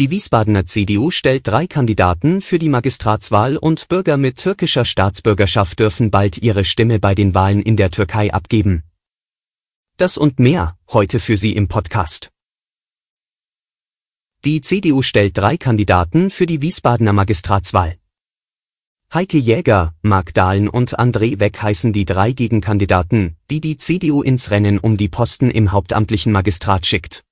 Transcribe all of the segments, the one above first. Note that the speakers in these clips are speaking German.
Die Wiesbadener CDU stellt drei Kandidaten für die Magistratswahl und Bürger mit türkischer Staatsbürgerschaft dürfen bald ihre Stimme bei den Wahlen in der Türkei abgeben. Das und mehr heute für Sie im Podcast. Die CDU stellt drei Kandidaten für die Wiesbadener Magistratswahl. Heike Jäger, Mark Dahlen und André Weck heißen die drei Gegenkandidaten, die die CDU ins Rennen um die Posten im hauptamtlichen Magistrat schickt.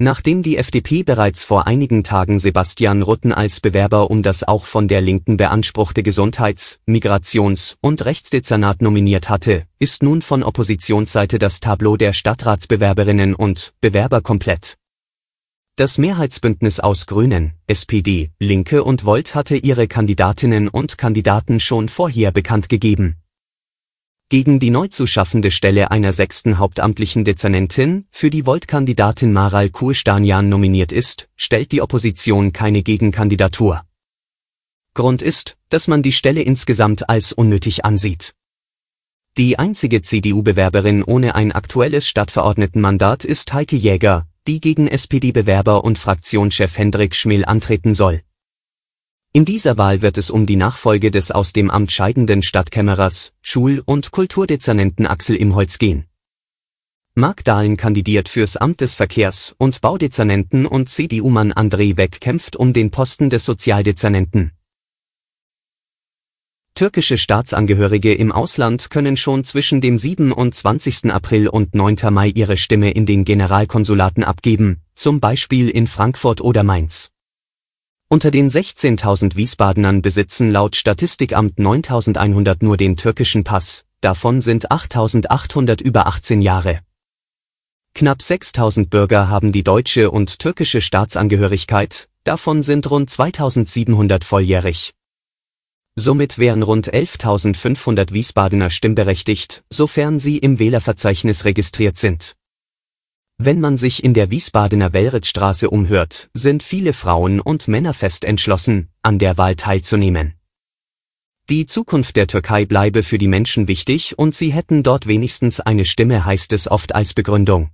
Nachdem die FDP bereits vor einigen Tagen Sebastian Rutten als Bewerber um das auch von der Linken beanspruchte Gesundheits-, Migrations- und Rechtsdezernat nominiert hatte, ist nun von Oppositionsseite das Tableau der Stadtratsbewerberinnen und Bewerber komplett. Das Mehrheitsbündnis aus Grünen, SPD, Linke und Volt hatte ihre Kandidatinnen und Kandidaten schon vorher bekannt gegeben gegen die neu zu schaffende Stelle einer sechsten hauptamtlichen Dezernentin, für die Volt-Kandidatin Maral Kurstanian nominiert ist, stellt die Opposition keine Gegenkandidatur. Grund ist, dass man die Stelle insgesamt als unnötig ansieht. Die einzige CDU-Bewerberin ohne ein aktuelles Stadtverordnetenmandat ist Heike Jäger, die gegen SPD-Bewerber und Fraktionschef Hendrik Schmel antreten soll in dieser Wahl wird es um die Nachfolge des aus dem Amt scheidenden Stadtkämmerers, Schul- und Kulturdezernenten Axel Imholz gehen. Mark Dahlen kandidiert fürs Amt des Verkehrs- und Baudezernenten und CDU-Mann André Weck kämpft um den Posten des Sozialdezernenten. Türkische Staatsangehörige im Ausland können schon zwischen dem 27. April und 9. Mai ihre Stimme in den Generalkonsulaten abgeben, zum Beispiel in Frankfurt oder Mainz. Unter den 16.000 Wiesbadenern besitzen laut Statistikamt 9.100 nur den türkischen Pass, davon sind 8.800 über 18 Jahre. Knapp 6.000 Bürger haben die deutsche und türkische Staatsangehörigkeit, davon sind rund 2.700 volljährig. Somit wären rund 11.500 Wiesbadener stimmberechtigt, sofern sie im Wählerverzeichnis registriert sind. Wenn man sich in der Wiesbadener Wellritzstraße umhört, sind viele Frauen und Männer fest entschlossen, an der Wahl teilzunehmen. Die Zukunft der Türkei bleibe für die Menschen wichtig und sie hätten dort wenigstens eine Stimme, heißt es oft als Begründung.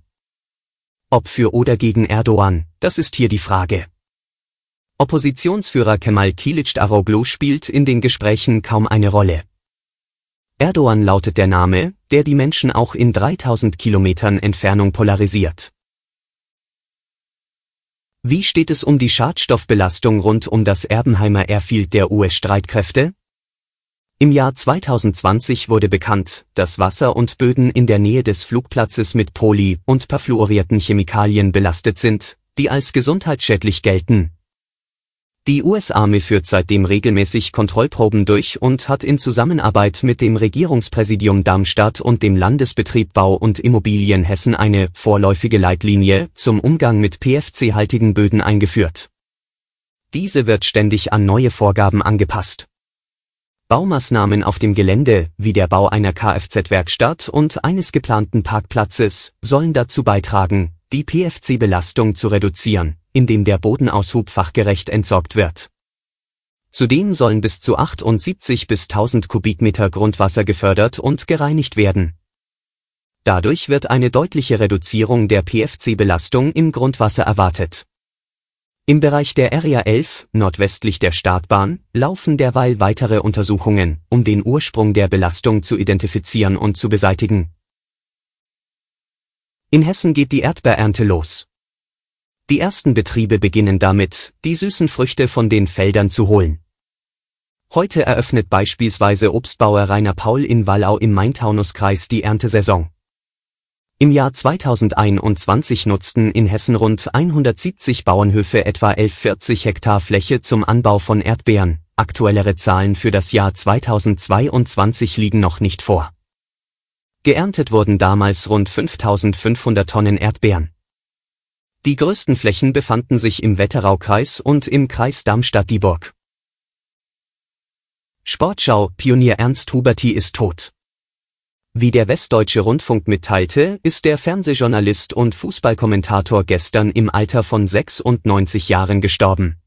Ob für oder gegen Erdogan, das ist hier die Frage. Oppositionsführer Kemal Kılıçdaroğlu spielt in den Gesprächen kaum eine Rolle. Erdogan lautet der Name, der die Menschen auch in 3000 Kilometern Entfernung polarisiert. Wie steht es um die Schadstoffbelastung rund um das Erbenheimer Airfield der US-Streitkräfte? Im Jahr 2020 wurde bekannt, dass Wasser und Böden in der Nähe des Flugplatzes mit poly- und perfluorierten Chemikalien belastet sind, die als gesundheitsschädlich gelten, die US-Armee führt seitdem regelmäßig Kontrollproben durch und hat in Zusammenarbeit mit dem Regierungspräsidium Darmstadt und dem Landesbetrieb Bau und Immobilien Hessen eine vorläufige Leitlinie zum Umgang mit PFC-haltigen Böden eingeführt. Diese wird ständig an neue Vorgaben angepasst. Baumaßnahmen auf dem Gelände, wie der Bau einer Kfz-Werkstatt und eines geplanten Parkplatzes, sollen dazu beitragen, die PFC-Belastung zu reduzieren in dem der Bodenaushub fachgerecht entsorgt wird. Zudem sollen bis zu 78 bis 1000 Kubikmeter Grundwasser gefördert und gereinigt werden. Dadurch wird eine deutliche Reduzierung der PFC-Belastung im Grundwasser erwartet. Im Bereich der Area 11, nordwestlich der Startbahn, laufen derweil weitere Untersuchungen, um den Ursprung der Belastung zu identifizieren und zu beseitigen. In Hessen geht die Erdbeerernte los. Die ersten Betriebe beginnen damit, die süßen Früchte von den Feldern zu holen. Heute eröffnet beispielsweise Obstbauer Rainer Paul in Wallau im Main-Taunus-Kreis die Erntesaison. Im Jahr 2021 nutzten in Hessen rund 170 Bauernhöfe etwa 1140 Hektar Fläche zum Anbau von Erdbeeren. Aktuellere Zahlen für das Jahr 2022 liegen noch nicht vor. Geerntet wurden damals rund 5500 Tonnen Erdbeeren. Die größten Flächen befanden sich im Wetteraukreis und im Kreis Darmstadt-Dieburg. Sportschau, Pionier Ernst Huberti ist tot. Wie der Westdeutsche Rundfunk mitteilte, ist der Fernsehjournalist und Fußballkommentator gestern im Alter von 96 Jahren gestorben.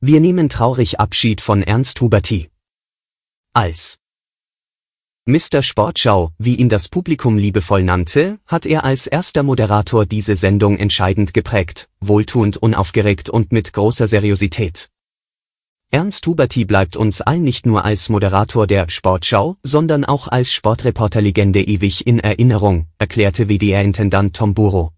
Wir nehmen traurig Abschied von Ernst Huberti. Als Mr. Sportschau, wie ihn das Publikum liebevoll nannte, hat er als erster Moderator diese Sendung entscheidend geprägt, wohltuend unaufgeregt und mit großer Seriosität. Ernst Huberti bleibt uns allen nicht nur als Moderator der Sportschau, sondern auch als Sportreporterlegende ewig in Erinnerung, erklärte WDR-Intendant Tom Buro.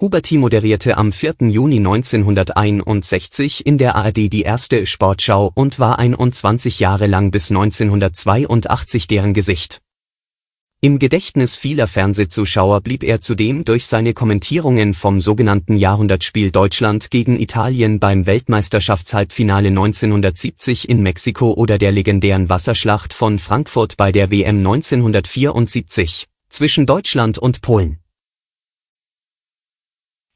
Huberti moderierte am 4. Juni 1961 in der ARD die erste Sportschau und war 21 Jahre lang bis 1982 deren Gesicht. Im Gedächtnis vieler Fernsehzuschauer blieb er zudem durch seine Kommentierungen vom sogenannten Jahrhundertspiel Deutschland gegen Italien beim Weltmeisterschaftshalbfinale 1970 in Mexiko oder der legendären Wasserschlacht von Frankfurt bei der WM 1974 zwischen Deutschland und Polen.